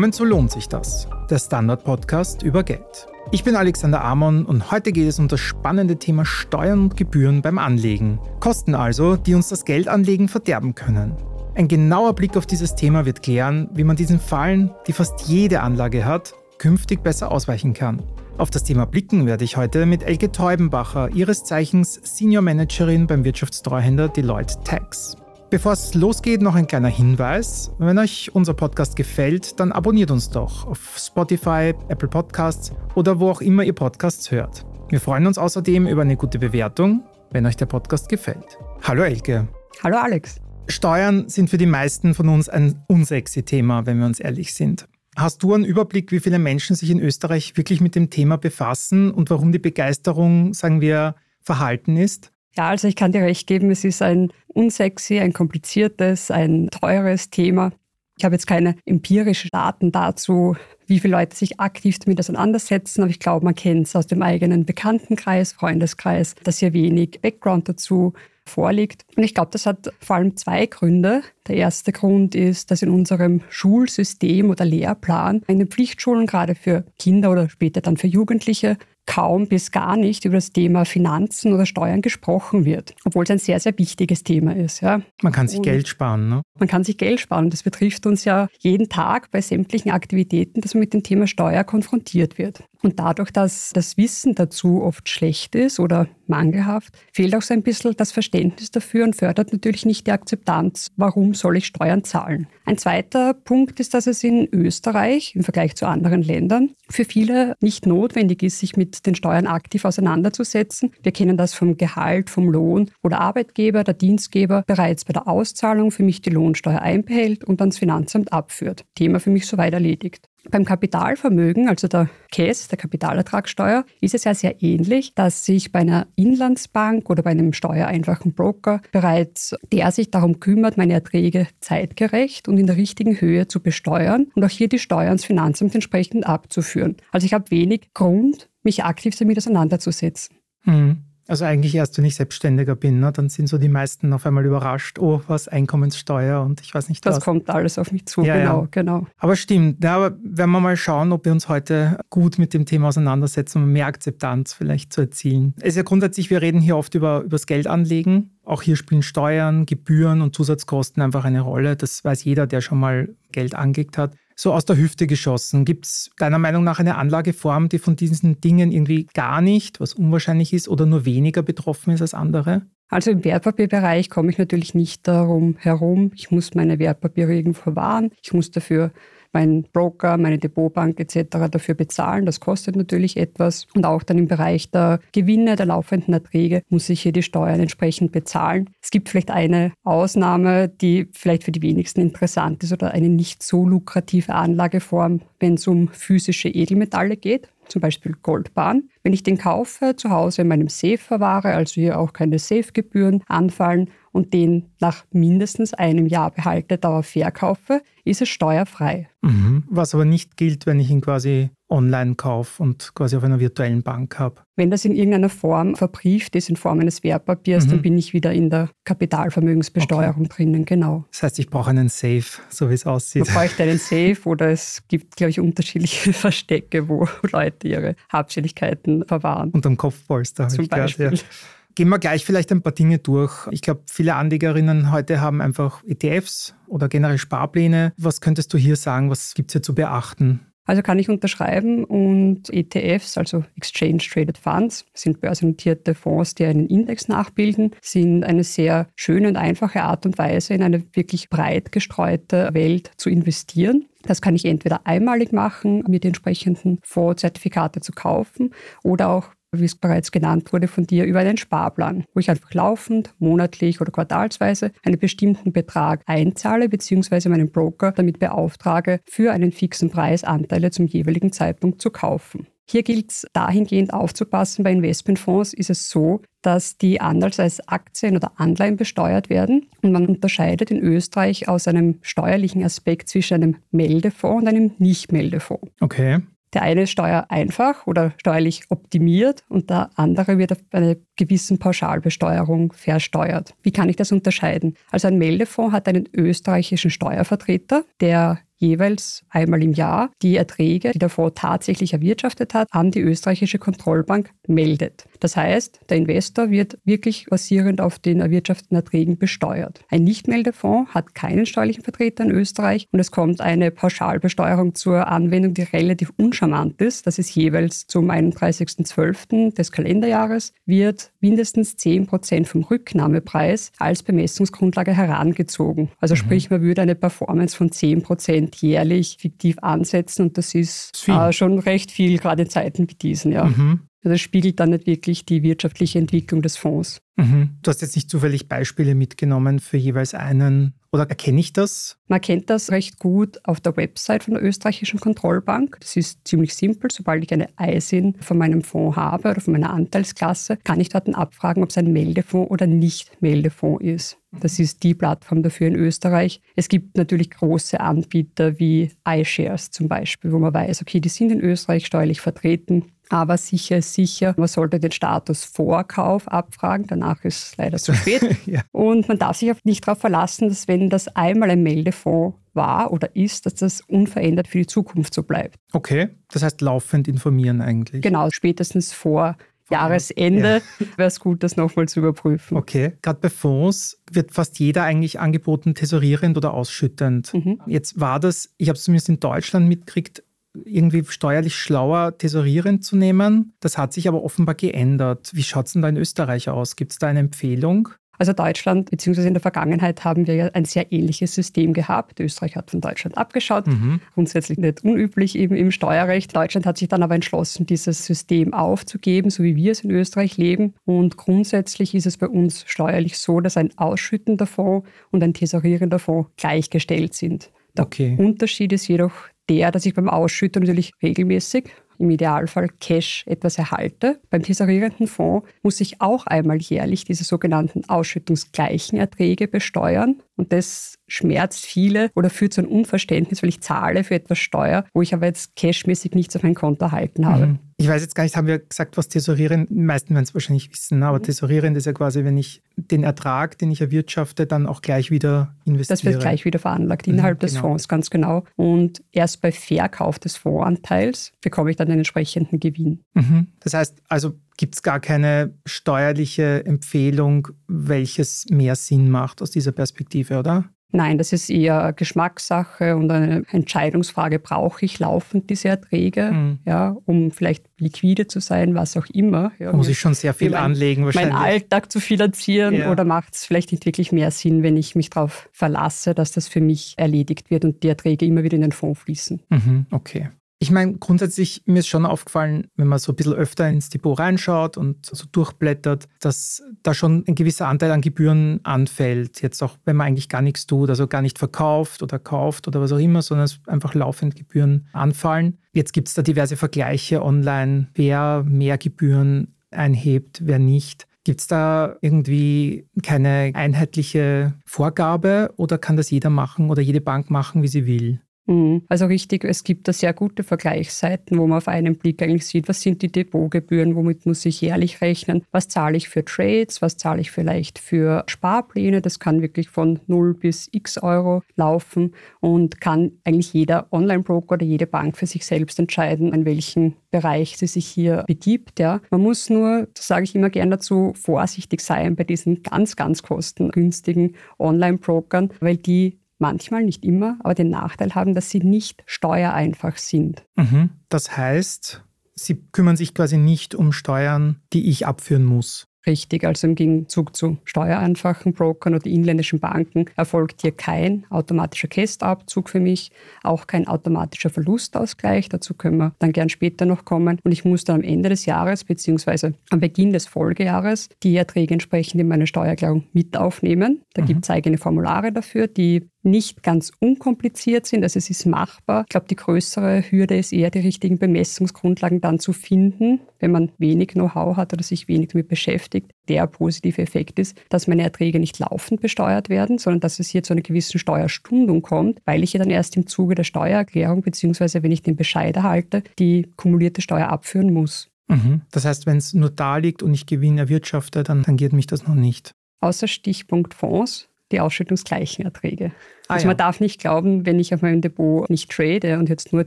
Willkommen zu Lohnt sich das, der Standard-Podcast über Geld. Ich bin Alexander Amon und heute geht es um das spannende Thema Steuern und Gebühren beim Anlegen. Kosten also, die uns das Geldanlegen verderben können. Ein genauer Blick auf dieses Thema wird klären, wie man diesen Fallen, die fast jede Anlage hat, künftig besser ausweichen kann. Auf das Thema blicken werde ich heute mit Elke Teubenbacher, ihres Zeichens Senior Managerin beim Wirtschaftstreuhänder Deloitte Tax. Bevor es losgeht, noch ein kleiner Hinweis. Wenn euch unser Podcast gefällt, dann abonniert uns doch auf Spotify, Apple Podcasts oder wo auch immer ihr Podcasts hört. Wir freuen uns außerdem über eine gute Bewertung, wenn euch der Podcast gefällt. Hallo Elke. Hallo Alex. Steuern sind für die meisten von uns ein unsexy Thema, wenn wir uns ehrlich sind. Hast du einen Überblick, wie viele Menschen sich in Österreich wirklich mit dem Thema befassen und warum die Begeisterung, sagen wir, verhalten ist? Ja, also ich kann dir recht geben, es ist ein unsexy, ein kompliziertes, ein teures Thema. Ich habe jetzt keine empirischen Daten dazu, wie viele Leute sich aktiv damit auseinandersetzen, aber ich glaube, man kennt es aus dem eigenen Bekanntenkreis, Freundeskreis, dass hier wenig Background dazu vorliegt. Und ich glaube, das hat vor allem zwei Gründe. Der erste Grund ist, dass in unserem Schulsystem oder Lehrplan in den Pflichtschulen gerade für Kinder oder später dann für Jugendliche kaum bis gar nicht über das Thema Finanzen oder Steuern gesprochen wird, obwohl es ein sehr, sehr wichtiges Thema ist. Ja. Man kann sich und Geld sparen, ne? Man kann sich Geld sparen. Das betrifft uns ja jeden Tag bei sämtlichen Aktivitäten, dass man mit dem Thema Steuer konfrontiert wird. Und dadurch, dass das Wissen dazu oft schlecht ist oder mangelhaft, fehlt auch so ein bisschen das Verständnis dafür und fördert natürlich nicht die Akzeptanz, warum soll ich Steuern zahlen. Ein zweiter Punkt ist, dass es in Österreich im Vergleich zu anderen Ländern für viele nicht notwendig ist, sich mit den Steuern aktiv auseinanderzusetzen. Wir kennen das vom Gehalt, vom Lohn, wo der Arbeitgeber, der Dienstgeber bereits bei der Auszahlung für mich die Lohnsteuer einbehält und ans Finanzamt abführt. Thema für mich soweit erledigt. Beim Kapitalvermögen, also der KES, der Kapitalertragssteuer, ist es ja sehr ähnlich, dass sich bei einer Inlandsbank oder bei einem steuereinfachen Broker bereits der sich darum kümmert, meine Erträge zeitgerecht und in der richtigen Höhe zu besteuern und auch hier die Steuern ans Finanzamt entsprechend abzuführen. Also ich habe wenig Grund, mich aktiv damit auseinanderzusetzen. Mhm. Also eigentlich erst, wenn ich Selbstständiger bin, ne, dann sind so die meisten auf einmal überrascht, oh, was Einkommenssteuer und ich weiß nicht das was. Das kommt alles auf mich zu, ja, genau, ja. genau. Aber stimmt, ja, aber wenn wir mal schauen, ob wir uns heute gut mit dem Thema auseinandersetzen, um mehr Akzeptanz vielleicht zu erzielen. Es ist ja grundsätzlich, wir reden hier oft über, über das Geldanlegen. Auch hier spielen Steuern, Gebühren und Zusatzkosten einfach eine Rolle. Das weiß jeder, der schon mal Geld angelegt hat so aus der Hüfte geschossen. Gibt es deiner Meinung nach eine Anlageform, die von diesen Dingen irgendwie gar nicht, was unwahrscheinlich ist, oder nur weniger betroffen ist als andere? Also im Wertpapierbereich komme ich natürlich nicht darum herum. Ich muss meine Wertpapiere irgendwo verwahren. Ich muss dafür mein Broker, meine Depotbank etc. dafür bezahlen. Das kostet natürlich etwas. Und auch dann im Bereich der Gewinne, der laufenden Erträge, muss ich hier die Steuern entsprechend bezahlen. Es gibt vielleicht eine Ausnahme, die vielleicht für die wenigsten interessant ist oder eine nicht so lukrative Anlageform, wenn es um physische Edelmetalle geht zum Beispiel Goldbahn. Wenn ich den kaufe, zu Hause in meinem Safe verwahre, also hier auch keine Safe-Gebühren anfallen und den nach mindestens einem Jahr Behaltedauer verkaufe, ist es steuerfrei. Mhm. Was aber nicht gilt, wenn ich ihn quasi online kaufe und quasi auf einer virtuellen Bank habe. Wenn das in irgendeiner Form verbrieft ist, in Form eines Wertpapiers, mhm. dann bin ich wieder in der Kapitalvermögensbesteuerung okay. drinnen, genau. Das heißt, ich brauche einen Safe, so wie es aussieht. Man bräuchte einen Safe oder es gibt, glaube ich, unterschiedliche Verstecke, wo Leute ihre Habseligkeiten verwahren. Unterm Kopfpolster. Zum Beispiel. Gehört, ja. Gehen wir gleich vielleicht ein paar Dinge durch. Ich glaube, viele Anlegerinnen heute haben einfach ETFs oder generell Sparpläne. Was könntest du hier sagen? Was gibt es hier zu beachten? Also kann ich unterschreiben und ETFs, also Exchange Traded Funds, sind börsennotierte Fonds, die einen Index nachbilden, sind eine sehr schöne und einfache Art und Weise, in eine wirklich breit gestreute Welt zu investieren. Das kann ich entweder einmalig machen, mir die entsprechenden Fondszertifikate zu kaufen oder auch wie es bereits genannt wurde von dir, über einen Sparplan, wo ich einfach laufend, monatlich oder quartalsweise einen bestimmten Betrag einzahle bzw. meinen Broker damit beauftrage, für einen fixen Preis Anteile zum jeweiligen Zeitpunkt zu kaufen. Hier gilt es dahingehend aufzupassen, bei Investmentfonds ist es so, dass die anders als Aktien oder Anleihen besteuert werden. Und man unterscheidet in Österreich aus einem steuerlichen Aspekt zwischen einem Meldefonds und einem Nicht-Meldefonds. Okay. Der eine ist steuereinfach oder steuerlich optimiert und der andere wird auf eine gewissen Pauschalbesteuerung versteuert. Wie kann ich das unterscheiden? Also ein Meldefonds hat einen österreichischen Steuervertreter, der jeweils einmal im Jahr die Erträge, die der Fonds tatsächlich erwirtschaftet hat, an die österreichische Kontrollbank meldet. Das heißt, der Investor wird wirklich basierend auf den erwirtschafteten Erträgen besteuert. Ein Nichtmeldefonds hat keinen steuerlichen Vertreter in Österreich und es kommt eine Pauschalbesteuerung zur Anwendung, die relativ uncharmant ist. Das ist jeweils zum 31.12. des Kalenderjahres, wird mindestens 10 Prozent vom Rücknahmepreis als Bemessungsgrundlage herangezogen. Also mhm. sprich, man würde eine Performance von 10 Prozent jährlich fiktiv ansetzen und das ist äh, schon recht viel, gerade in Zeiten wie diesen. Ja. Mhm. Also das spiegelt dann nicht wirklich die wirtschaftliche Entwicklung des Fonds. Mhm. Du hast jetzt nicht zufällig Beispiele mitgenommen für jeweils einen oder erkenne ich das? Man kennt das recht gut auf der Website von der österreichischen Kontrollbank. Das ist ziemlich simpel. Sobald ich eine ISIN von meinem Fonds habe oder von meiner Anteilsklasse, kann ich dort abfragen, ob es ein Meldefonds oder nicht Meldefonds ist. Das ist die Plattform dafür in Österreich. Es gibt natürlich große Anbieter wie iShares zum Beispiel, wo man weiß, okay, die sind in Österreich steuerlich vertreten. Aber sicher ist sicher, man sollte den Status Vorkauf abfragen, danach ist es leider zu spät. ja. Und man darf sich auch nicht darauf verlassen, dass wenn das einmal ein Meldefonds war oder ist, dass das unverändert für die Zukunft so bleibt. Okay, das heißt laufend informieren eigentlich. Genau, spätestens vor Jahresende ja. wäre es gut, das nochmal zu überprüfen. Okay, gerade bei Fonds wird fast jeder eigentlich angeboten, tesorierend oder ausschüttend. Mhm. Jetzt war das, ich habe es zumindest in Deutschland mitgekriegt, irgendwie steuerlich schlauer tesorierend zu nehmen. Das hat sich aber offenbar geändert. Wie schaut es denn da in Österreich aus? Gibt es da eine Empfehlung? Also Deutschland, beziehungsweise in der Vergangenheit haben wir ja ein sehr ähnliches System gehabt. Österreich hat von Deutschland abgeschaut, mhm. grundsätzlich nicht unüblich eben im Steuerrecht. Deutschland hat sich dann aber entschlossen, dieses System aufzugeben, so wie wir es in Österreich leben. Und grundsätzlich ist es bei uns steuerlich so, dass ein ausschüttender Fonds und ein tesorierender Fonds gleichgestellt sind. Der okay. Unterschied ist jedoch der, dass ich beim Ausschütten natürlich regelmäßig im Idealfall Cash etwas erhalte. Beim tesorierenden Fonds muss ich auch einmal jährlich diese sogenannten ausschüttungsgleichen Erträge besteuern. Und das schmerzt viele oder führt zu einem Unverständnis, weil ich zahle für etwas Steuer, wo ich aber jetzt cashmäßig nichts auf mein Konto erhalten habe. Mhm. Ich weiß jetzt gar nicht, haben wir gesagt, was Tesorieren, die meisten werden es wahrscheinlich wissen, aber mhm. Tesorierend ist ja quasi, wenn ich den Ertrag, den ich erwirtschafte, dann auch gleich wieder investiere. Das wird gleich wieder veranlagt innerhalb mhm, genau. des Fonds, ganz genau. Und erst bei Verkauf des Fondsanteils bekomme ich dann den entsprechenden Gewinn. Mhm. Das heißt, also gibt es gar keine steuerliche Empfehlung, welches mehr Sinn macht aus dieser Perspektive, oder? Nein, das ist eher Geschmackssache und eine Entscheidungsfrage, brauche ich laufend diese Erträge, mhm. ja, um vielleicht liquide zu sein, was auch immer. Ja, muss ich schon sehr viel mein, anlegen wahrscheinlich. Meinen Alltag zu finanzieren ja. oder macht es vielleicht nicht wirklich mehr Sinn, wenn ich mich darauf verlasse, dass das für mich erledigt wird und die Erträge immer wieder in den Fonds fließen. Mhm, okay. Ich meine, grundsätzlich mir ist schon aufgefallen, wenn man so ein bisschen öfter ins Depot reinschaut und so durchblättert, dass da schon ein gewisser Anteil an Gebühren anfällt. Jetzt auch, wenn man eigentlich gar nichts tut, also gar nicht verkauft oder kauft oder was auch immer, sondern es einfach laufend Gebühren anfallen. Jetzt gibt es da diverse Vergleiche online, wer mehr Gebühren einhebt, wer nicht. Gibt es da irgendwie keine einheitliche Vorgabe oder kann das jeder machen oder jede Bank machen, wie sie will? Mhm. Also richtig, es gibt da sehr gute Vergleichsseiten, wo man auf einen Blick eigentlich sieht, was sind die Depotgebühren, womit muss ich jährlich rechnen, was zahle ich für Trades, was zahle ich vielleicht für Sparpläne. Das kann wirklich von 0 bis x Euro laufen und kann eigentlich jeder Online-Broker oder jede Bank für sich selbst entscheiden, in welchen Bereich sie sich hier begibt. Ja. Man muss nur, das sage ich immer gern dazu, vorsichtig sein bei diesen ganz, ganz kostengünstigen Online-Brokern, weil die manchmal, nicht immer, aber den Nachteil haben, dass sie nicht steuereinfach sind. Mhm. Das heißt, sie kümmern sich quasi nicht um Steuern, die ich abführen muss. Richtig, also im Gegenzug zu steuereinfachen Brokern oder inländischen Banken erfolgt hier kein automatischer Kästabzug für mich, auch kein automatischer Verlustausgleich. Dazu können wir dann gern später noch kommen. Und ich muss dann am Ende des Jahres bzw. am Beginn des Folgejahres die Erträge entsprechend in meine Steuererklärung mit aufnehmen. Da mhm. gibt es eigene Formulare dafür, die nicht ganz unkompliziert sind. Also es ist machbar. Ich glaube, die größere Hürde ist eher, die richtigen Bemessungsgrundlagen dann zu finden, wenn man wenig Know-how hat oder sich wenig damit beschäftigt. Der positive Effekt ist, dass meine Erträge nicht laufend besteuert werden, sondern dass es hier zu einer gewissen Steuerstundung kommt, weil ich ja dann erst im Zuge der Steuererklärung beziehungsweise wenn ich den Bescheid erhalte, die kumulierte Steuer abführen muss. Mhm. Das heißt, wenn es nur da liegt und ich Gewinn erwirtschafte, dann tangiert mich das noch nicht. Außer Stichpunkt Fonds die ausschüttungsgleichen Erträge. Ah, also man darf nicht glauben, wenn ich auf meinem Depot nicht trade und jetzt nur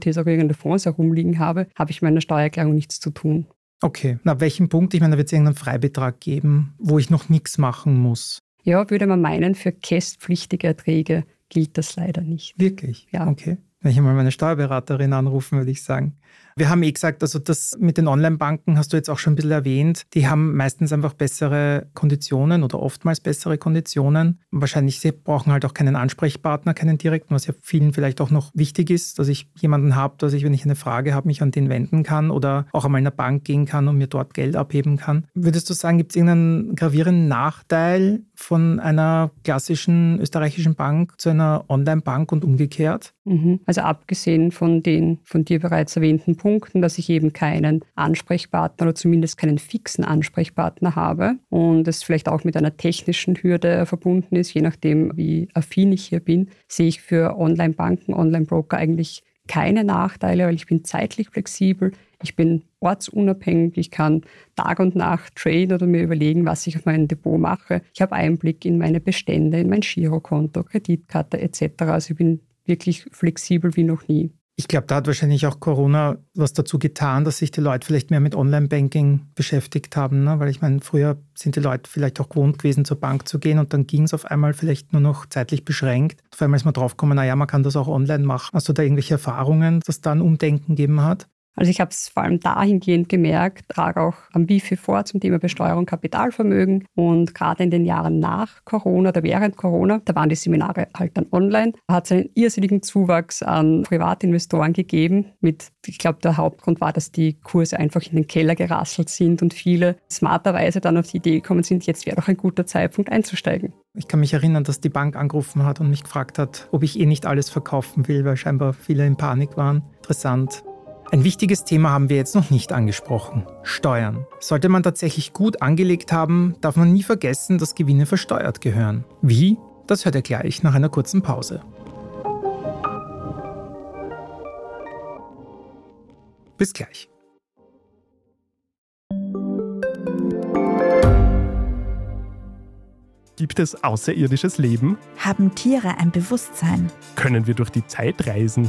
tesorierende Fonds herumliegen habe, habe ich mit meiner Steuererklärung nichts zu tun. Okay, na welchem Punkt? Ich meine, da wird es irgendeinen Freibetrag geben, wo ich noch nichts machen muss. Ja, würde man meinen, für kästpflichtige Erträge gilt das leider nicht. Wirklich? Ja. Okay. Wenn ich mal meine Steuerberaterin anrufen, würde ich sagen. Wir haben eh gesagt, also das mit den Online-Banken hast du jetzt auch schon ein bisschen erwähnt. Die haben meistens einfach bessere Konditionen oder oftmals bessere Konditionen. Wahrscheinlich sie brauchen halt auch keinen Ansprechpartner, keinen direkten, was ja vielen vielleicht auch noch wichtig ist, dass ich jemanden habe, dass ich, wenn ich eine Frage habe, mich an den wenden kann oder auch einmal in eine Bank gehen kann und mir dort Geld abheben kann. Würdest du sagen, gibt es irgendeinen gravierenden Nachteil von einer klassischen österreichischen Bank zu einer Online-Bank und umgekehrt? Mhm. Also abgesehen von den von dir bereits erwähnten Punkten, dass ich eben keinen Ansprechpartner oder zumindest keinen fixen Ansprechpartner habe und es vielleicht auch mit einer technischen Hürde verbunden ist, je nachdem, wie affin ich hier bin, sehe ich für Online-Banken, Online-Broker eigentlich keine Nachteile, weil ich bin zeitlich flexibel, ich bin ortsunabhängig, ich kann Tag und Nacht traden oder mir überlegen, was ich auf meinem Depot mache. Ich habe Einblick in meine Bestände, in mein Girokonto, Kreditkarte etc. Also ich bin wirklich flexibel wie noch nie. Ich glaube, da hat wahrscheinlich auch Corona was dazu getan, dass sich die Leute vielleicht mehr mit Online-Banking beschäftigt haben. Ne? Weil ich meine, früher sind die Leute vielleicht auch gewohnt gewesen, zur Bank zu gehen und dann ging es auf einmal vielleicht nur noch zeitlich beschränkt. Auf einmal ist man draufgekommen, naja, man kann das auch online machen. Hast du da irgendwelche Erfahrungen, dass da ein Umdenken gegeben hat? Also ich habe es vor allem dahingehend gemerkt, trage auch am Wifi vor zum Thema Besteuerung Kapitalvermögen und gerade in den Jahren nach Corona oder während Corona, da waren die Seminare halt dann online, hat es einen irrsinnigen Zuwachs an Privatinvestoren gegeben mit, ich glaube, der Hauptgrund war, dass die Kurse einfach in den Keller gerasselt sind und viele smarterweise dann auf die Idee gekommen sind, jetzt wäre doch ein guter Zeitpunkt einzusteigen. Ich kann mich erinnern, dass die Bank angerufen hat und mich gefragt hat, ob ich eh nicht alles verkaufen will, weil scheinbar viele in Panik waren. Interessant. Ein wichtiges Thema haben wir jetzt noch nicht angesprochen. Steuern. Sollte man tatsächlich gut angelegt haben, darf man nie vergessen, dass Gewinne versteuert gehören. Wie? Das hört ihr gleich nach einer kurzen Pause. Bis gleich. Gibt es außerirdisches Leben? Haben Tiere ein Bewusstsein? Können wir durch die Zeit reisen?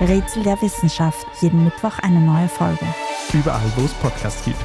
Rätsel der Wissenschaft. Jeden Mittwoch eine neue Folge. Überall, wo es Podcasts gibt.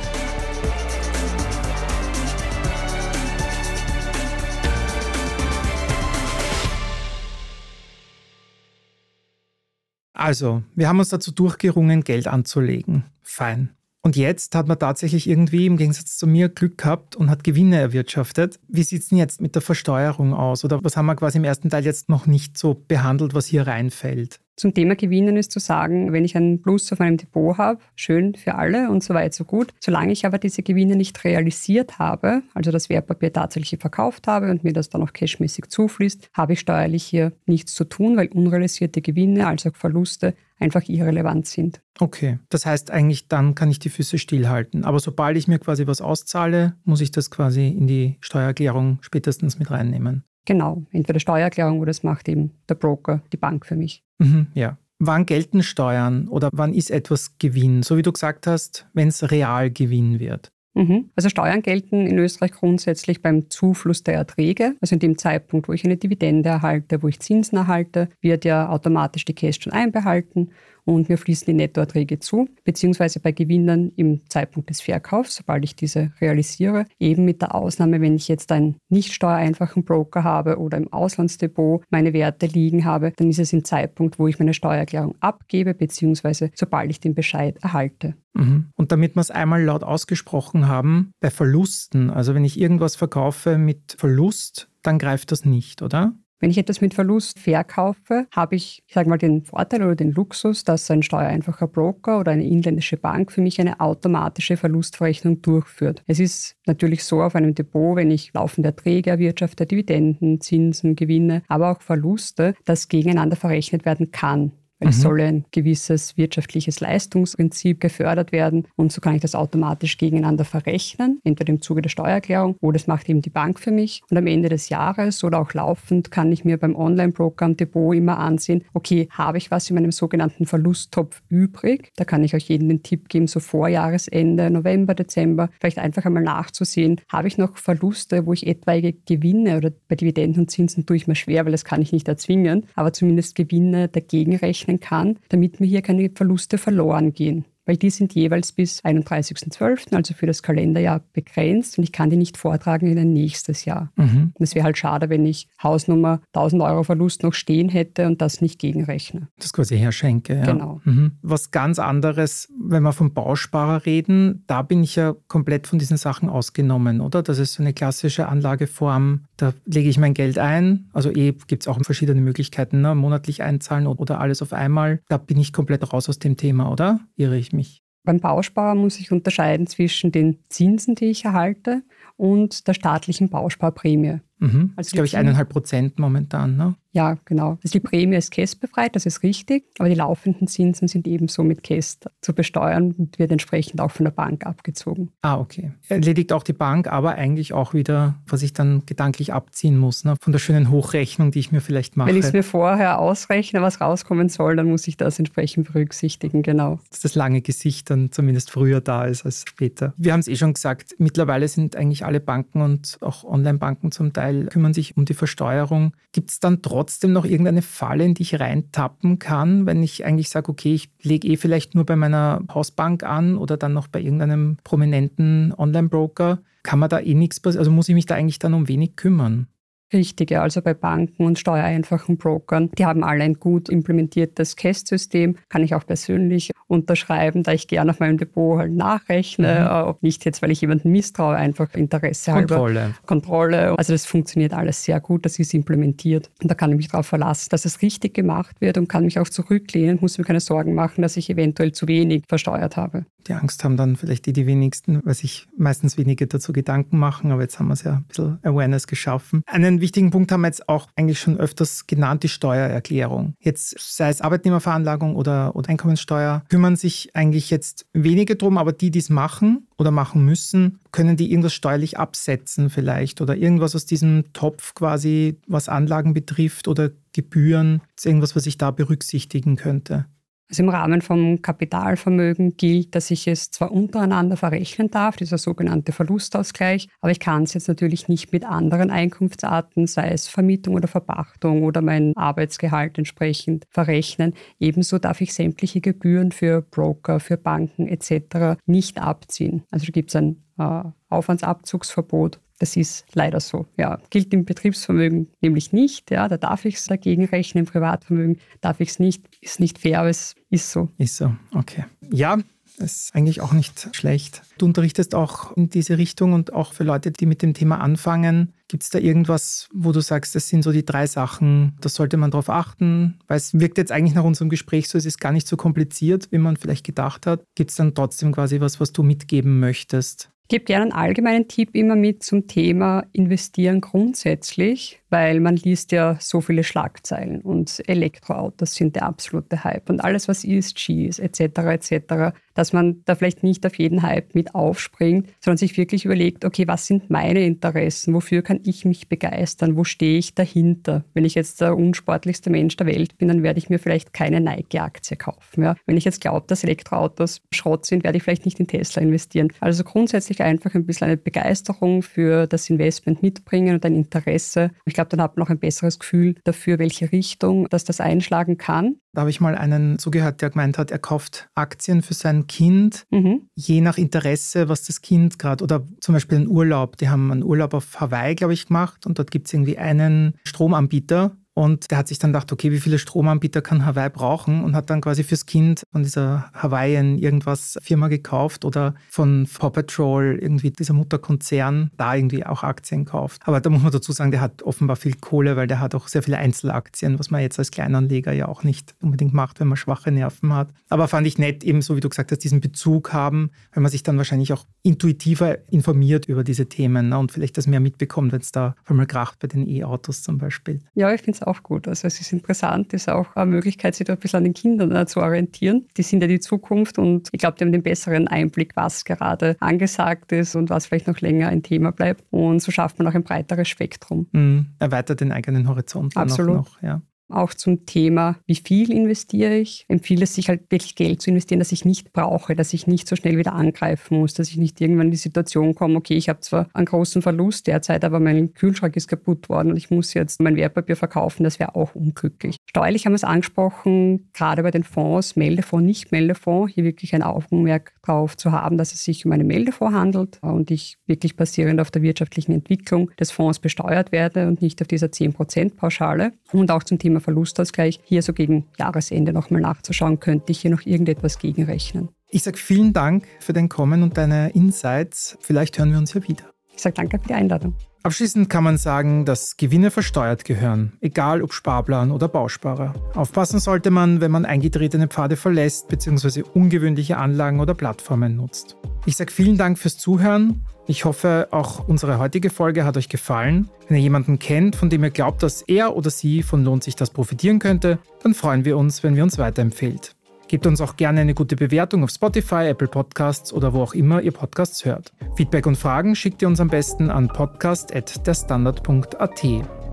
Also, wir haben uns dazu durchgerungen, Geld anzulegen. Fein. Und jetzt hat man tatsächlich irgendwie im Gegensatz zu mir Glück gehabt und hat Gewinne erwirtschaftet. Wie sieht es denn jetzt mit der Versteuerung aus? Oder was haben wir quasi im ersten Teil jetzt noch nicht so behandelt, was hier reinfällt? Zum Thema Gewinnen ist zu sagen, wenn ich einen Plus auf meinem Depot habe, schön für alle und so weit, so gut. Solange ich aber diese Gewinne nicht realisiert habe, also das Wertpapier tatsächlich verkauft habe und mir das dann auch cashmäßig zufließt, habe ich steuerlich hier nichts zu tun, weil unrealisierte Gewinne, also Verluste, einfach irrelevant sind. Okay, das heißt eigentlich, dann kann ich die Füße stillhalten. Aber sobald ich mir quasi was auszahle, muss ich das quasi in die Steuererklärung spätestens mit reinnehmen. Genau, entweder Steuererklärung oder es macht eben der Broker, die Bank für mich. Mhm, ja. Wann gelten Steuern oder wann ist etwas Gewinn? So wie du gesagt hast, wenn es real Gewinn wird. Mhm. Also Steuern gelten in Österreich grundsätzlich beim Zufluss der Erträge. Also in dem Zeitpunkt, wo ich eine Dividende erhalte, wo ich Zinsen erhalte, wird ja automatisch die Cash schon einbehalten und mir fließen die Nettoerträge zu, beziehungsweise bei Gewinnern im Zeitpunkt des Verkaufs, sobald ich diese realisiere, eben mit der Ausnahme, wenn ich jetzt einen nicht steuereinfachen Broker habe oder im Auslandsdepot meine Werte liegen habe, dann ist es im Zeitpunkt, wo ich meine Steuererklärung abgebe, beziehungsweise sobald ich den Bescheid erhalte. Mhm. Und damit wir es einmal laut ausgesprochen haben, bei Verlusten, also wenn ich irgendwas verkaufe mit Verlust, dann greift das nicht, oder? Wenn ich etwas mit Verlust verkaufe, habe ich, ich sage mal, den Vorteil oder den Luxus, dass ein steuereinfacher Broker oder eine inländische Bank für mich eine automatische Verlustverrechnung durchführt. Es ist natürlich so auf einem Depot, wenn ich laufende Erträge erwirtschafte, Dividenden, Zinsen, Gewinne, aber auch Verluste, das gegeneinander verrechnet werden kann weil mhm. es soll ein gewisses wirtschaftliches Leistungsprinzip gefördert werden und so kann ich das automatisch gegeneinander verrechnen, entweder im Zuge der Steuererklärung oder das macht eben die Bank für mich und am Ende des Jahres oder auch laufend kann ich mir beim Online-Broker am Depot immer ansehen, okay, habe ich was in meinem sogenannten Verlusttopf übrig? Da kann ich euch jedem den Tipp geben, so vor Jahresende, November, Dezember, vielleicht einfach einmal nachzusehen, habe ich noch Verluste, wo ich etwaige Gewinne oder bei Dividenden und Zinsen tue ich mir schwer, weil das kann ich nicht erzwingen, aber zumindest Gewinne dagegen rechnen kann, damit mir hier keine Verluste verloren gehen weil die sind jeweils bis 31.12., also für das Kalenderjahr begrenzt und ich kann die nicht vortragen in ein nächstes Jahr. Mhm. Es wäre halt schade, wenn ich Hausnummer 1000 Euro Verlust noch stehen hätte und das nicht gegenrechne. Das quasi herschenke, ja. Genau. Mhm. Was ganz anderes, wenn wir vom Bausparer reden, da bin ich ja komplett von diesen Sachen ausgenommen, oder? Das ist so eine klassische Anlageform, da lege ich mein Geld ein, also eh gibt es auch verschiedene Möglichkeiten, ne? monatlich einzahlen oder alles auf einmal. Da bin ich komplett raus aus dem Thema, oder? Irre ich mich? Beim Bausparer muss ich unterscheiden zwischen den Zinsen, die ich erhalte, und der staatlichen Bausparprämie. Mhm. Also das ist, glaube ich, eineinhalb Prozent momentan. Ne? Ja, genau. Also die Prämie ist kästbefreit, das ist richtig, aber die laufenden Zinsen sind ebenso mit Käst zu besteuern und wird entsprechend auch von der Bank abgezogen. Ah, okay. Erledigt auch die Bank, aber eigentlich auch wieder, was ich dann gedanklich abziehen muss, ne? von der schönen Hochrechnung, die ich mir vielleicht mache. Wenn ich es mir vorher ausrechne, was rauskommen soll, dann muss ich das entsprechend berücksichtigen, genau. Dass das lange Gesicht dann zumindest früher da ist als später. Wir haben es eh schon gesagt, mittlerweile sind eigentlich alle Banken und auch Online-Banken zum Teil kümmern sich um die Versteuerung. Gibt es dann trotzdem trotzdem noch irgendeine Falle, in die ich reintappen kann, wenn ich eigentlich sage, okay, ich lege eh vielleicht nur bei meiner Hausbank an oder dann noch bei irgendeinem prominenten Online-Broker? Kann man da eh nichts passieren? Also muss ich mich da eigentlich dann um wenig kümmern? Richtige, also bei Banken und steuereinfachen Brokern, die haben alle ein gut implementiertes CAST-System, kann ich auch persönlich unterschreiben, da ich gerne auf meinem Depot halt nachrechne, mhm. ob nicht jetzt, weil ich jemanden misstraue, einfach Interesse Kontrolle. halber. Kontrolle. Also das funktioniert alles sehr gut, das ist implementiert und da kann ich mich darauf verlassen, dass es richtig gemacht wird und kann mich auch zurücklehnen, muss mir keine Sorgen machen, dass ich eventuell zu wenig versteuert habe. Die Angst haben dann vielleicht die, die wenigsten, weil sich meistens wenige dazu Gedanken machen, aber jetzt haben wir es ja ein bisschen Awareness geschaffen. Einen wichtigen Punkt haben wir jetzt auch eigentlich schon öfters genannt, die Steuererklärung. Jetzt sei es Arbeitnehmerveranlagung oder, oder Einkommenssteuer, kümmern sich eigentlich jetzt wenige drum, aber die, die es machen oder machen müssen, können die irgendwas steuerlich absetzen vielleicht oder irgendwas aus diesem Topf quasi, was Anlagen betrifft oder Gebühren, ist irgendwas, was ich da berücksichtigen könnte. Also im Rahmen vom Kapitalvermögen gilt, dass ich es zwar untereinander verrechnen darf, dieser sogenannte Verlustausgleich, aber ich kann es jetzt natürlich nicht mit anderen Einkunftsarten, sei es Vermietung oder Verpachtung oder mein Arbeitsgehalt entsprechend verrechnen. Ebenso darf ich sämtliche Gebühren für Broker, für Banken etc. nicht abziehen. Also gibt es ein äh, Aufwandsabzugsverbot das ist leider so. Ja, gilt im Betriebsvermögen nämlich nicht. Ja, da darf ich es dagegen rechnen. Im Privatvermögen darf ich es nicht. Ist nicht fair, aber es ist so. Ist so, okay. Ja, ist eigentlich auch nicht schlecht. Du unterrichtest auch in diese Richtung und auch für Leute, die mit dem Thema anfangen. Gibt es da irgendwas, wo du sagst, das sind so die drei Sachen, da sollte man drauf achten? Weil es wirkt jetzt eigentlich nach unserem Gespräch so, es ist gar nicht so kompliziert, wie man vielleicht gedacht hat. Gibt es dann trotzdem quasi was, was du mitgeben möchtest? Gebe gerne einen allgemeinen Tipp immer mit zum Thema Investieren grundsätzlich weil man liest ja so viele Schlagzeilen und Elektroautos sind der absolute Hype und alles, was ESG ist, etc., etc., dass man da vielleicht nicht auf jeden Hype mit aufspringt, sondern sich wirklich überlegt, okay, was sind meine Interessen, wofür kann ich mich begeistern, wo stehe ich dahinter? Wenn ich jetzt der unsportlichste Mensch der Welt bin, dann werde ich mir vielleicht keine Nike-Aktie kaufen. Ja? Wenn ich jetzt glaube, dass Elektroautos Schrott sind, werde ich vielleicht nicht in Tesla investieren. Also grundsätzlich einfach ein bisschen eine Begeisterung für das Investment mitbringen und ein Interesse. Ich glaube, dann hat man auch ein besseres Gefühl dafür, welche Richtung das das einschlagen kann. Da habe ich mal einen zugehört, der gemeint hat, er kauft Aktien für sein Kind, mhm. je nach Interesse, was das Kind gerade, oder zum Beispiel einen Urlaub. Die haben einen Urlaub auf Hawaii, glaube ich, gemacht und dort gibt es irgendwie einen Stromanbieter, Und der hat sich dann gedacht, okay, wie viele Stromanbieter kann Hawaii brauchen? Und hat dann quasi fürs Kind von dieser Hawaiian irgendwas Firma gekauft oder von Paw Patrol, irgendwie dieser Mutterkonzern, da irgendwie auch Aktien kauft. Aber da muss man dazu sagen, der hat offenbar viel Kohle, weil der hat auch sehr viele Einzelaktien, was man jetzt als Kleinanleger ja auch nicht unbedingt macht, wenn man schwache Nerven hat. Aber fand ich nett, eben so wie du gesagt hast, diesen Bezug haben, weil man sich dann wahrscheinlich auch intuitiver informiert über diese Themen ne? und vielleicht das mehr mitbekommt, wenn es da einmal kracht bei den E-Autos zum Beispiel. Ja, ich finde es auch gut. Also es ist interessant, es ist auch eine Möglichkeit, sich da ein bisschen an den Kindern zu orientieren. Die sind ja die Zukunft und ich glaube, die haben den besseren Einblick, was gerade angesagt ist und was vielleicht noch länger ein Thema bleibt. Und so schafft man auch ein breiteres Spektrum. Mhm. Erweitert den eigenen Horizont. Absolut. Noch, ja auch zum Thema, wie viel investiere ich, empfiehlt es sich halt wirklich Geld zu investieren, das ich nicht brauche, dass ich nicht so schnell wieder angreifen muss, dass ich nicht irgendwann in die Situation komme, okay, ich habe zwar einen großen Verlust derzeit, aber mein Kühlschrank ist kaputt worden und ich muss jetzt mein Wertpapier verkaufen, das wäre auch unglücklich. Steuerlich haben wir es angesprochen, gerade bei den Fonds, Meldefonds, nicht Meldefonds, hier wirklich ein Augenmerk darauf zu haben, dass es sich um einen Meldefonds handelt und ich wirklich basierend auf der wirtschaftlichen Entwicklung des Fonds besteuert werde und nicht auf dieser 10%-Pauschale. Und auch zum Thema Verlustausgleich, hier so gegen Jahresende nochmal nachzuschauen, könnte ich hier noch irgendetwas gegenrechnen. Ich sage vielen Dank für dein Kommen und deine Insights. Vielleicht hören wir uns ja wieder. Ich sage danke für die Einladung. Abschließend kann man sagen, dass Gewinne versteuert gehören, egal ob Sparplan oder Bausparer. Aufpassen sollte man, wenn man eingetretene Pfade verlässt bzw. ungewöhnliche Anlagen oder Plattformen nutzt. Ich sage vielen Dank fürs Zuhören. Ich hoffe, auch unsere heutige Folge hat euch gefallen. Wenn ihr jemanden kennt, von dem ihr glaubt, dass er oder sie von Lohnt sich das profitieren könnte, dann freuen wir uns, wenn wir uns weiterempfehlt. Gebt uns auch gerne eine gute Bewertung auf Spotify, Apple Podcasts oder wo auch immer ihr Podcasts hört. Feedback und Fragen schickt ihr uns am besten an podcast.derstandard.at.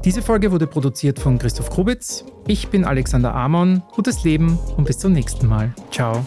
Diese Folge wurde produziert von Christoph Krubitz. Ich bin Alexander Amon. Gutes Leben und bis zum nächsten Mal. Ciao.